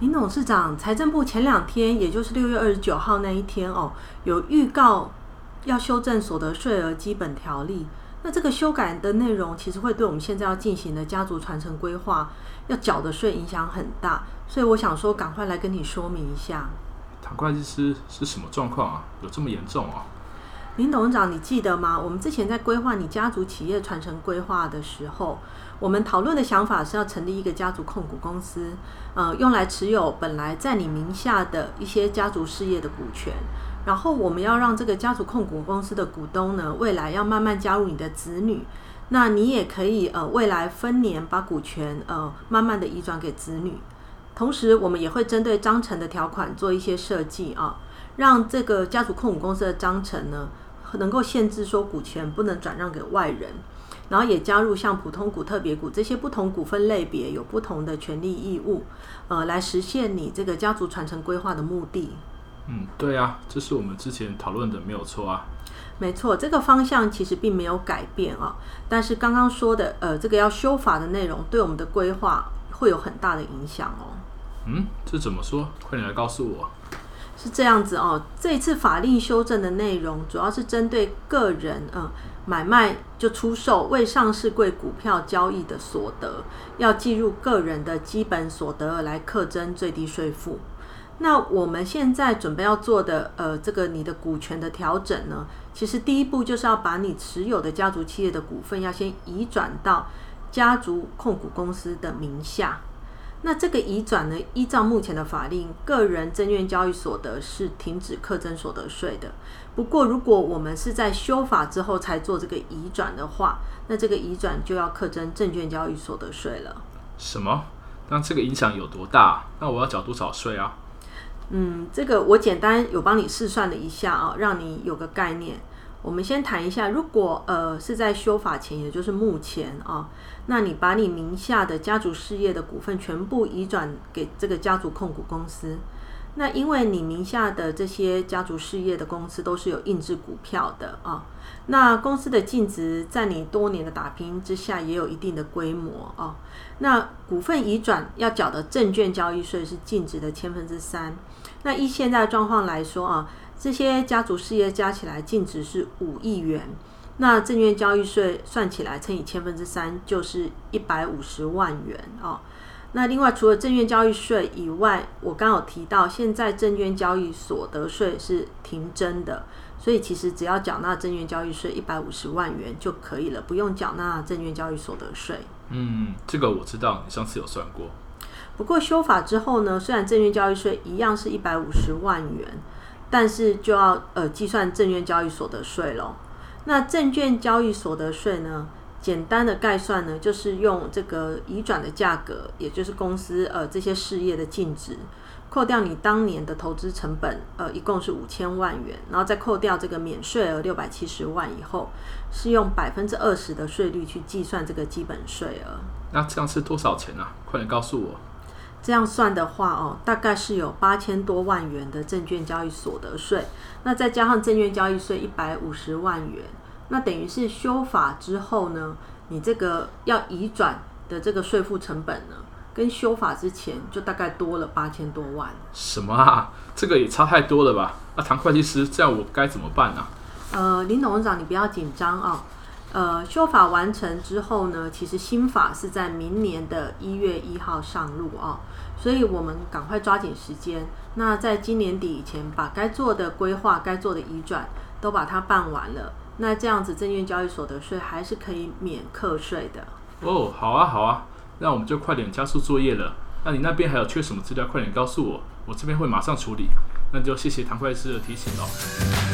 林董事长，财政部前两天，也就是六月二十九号那一天哦，有预告要修正所得税额基本条例。那这个修改的内容，其实会对我们现在要进行的家族传承规划要缴的税影响很大。所以我想说，赶快来跟你说明一下。唐会计师是什么状况啊？有这么严重啊？林董事长，你记得吗？我们之前在规划你家族企业传承规划的时候，我们讨论的想法是要成立一个家族控股公司，呃，用来持有本来在你名下的一些家族事业的股权。然后我们要让这个家族控股公司的股东呢，未来要慢慢加入你的子女。那你也可以呃，未来分年把股权呃，慢慢的移转给子女。同时，我们也会针对章程的条款做一些设计啊，让这个家族控股公司的章程呢，能够限制说股权不能转让给外人，然后也加入像普通股、特别股这些不同股份类别有不同的权利义务，呃，来实现你这个家族传承规划的目的。嗯，对啊，这是我们之前讨论的，没有错啊。没错，这个方向其实并没有改变啊，但是刚刚说的呃，这个要修法的内容，对我们的规划会有很大的影响哦。嗯，这怎么说？快点来告诉我。是这样子哦，这次法令修正的内容主要是针对个人，嗯，买卖就出售未上市贵股票交易的所得，要计入个人的基本所得额来课征最低税负。那我们现在准备要做的，呃，这个你的股权的调整呢，其实第一步就是要把你持有的家族企业的股份要先移转到家族控股公司的名下。那这个移转呢，依照目前的法令，个人证券交易所得是停止课征所得税的。不过，如果我们是在修法之后才做这个移转的话，那这个移转就要课征证券交易所得税了。什么？那这个影响有多大？那我要缴多少税啊？嗯，这个我简单有帮你试算了一下啊，让你有个概念。我们先谈一下，如果呃是在修法前，也就是目前啊，那你把你名下的家族事业的股份全部移转给这个家族控股公司，那因为你名下的这些家族事业的公司都是有印制股票的啊，那公司的净值在你多年的打拼之下也有一定的规模啊，那股份移转要缴的证券交易税是净值的千分之三，那依现在的状况来说啊。这些家族事业加起来净值是五亿元，那证券交易税算起来乘以千分之三就是一百五十万元哦。那另外除了证券交易税以外，我刚有提到现在证券交易所得税是停征的，所以其实只要缴纳证券交易税一百五十万元就可以了，不用缴纳证券交易所得税。嗯，这个我知道，你上次有算过。不过修法之后呢，虽然证券交易税一样是一百五十万元。但是就要呃计算证券交易所得税喽。那证券交易所得税呢，简单的概算呢，就是用这个移转的价格，也就是公司呃这些事业的净值，扣掉你当年的投资成本，呃一共是五千万元，然后再扣掉这个免税额六百七十万以后，是用百分之二十的税率去计算这个基本税额。那这样是多少钱啊？快点告诉我。这样算的话哦，大概是有八千多万元的证券交易所得税，那再加上证券交易税一百五十万元，那等于是修法之后呢，你这个要移转的这个税负成本呢，跟修法之前就大概多了八千多万。什么啊？这个也差太多了吧？那唐会计师，这样我该怎么办呢？呃，林董事长，你不要紧张啊。呃，修法完成之后呢，其实新法是在明年的一月一号上路啊。所以我们赶快抓紧时间，那在今年底以前把该做的规划、该做的移转都把它办完了，那这样子证券交易所得税还是可以免课税的。哦，好啊，好啊，那我们就快点加速作业了。那你那边还有缺什么资料，快点告诉我，我这边会马上处理。那就谢谢唐会计师的提醒喽。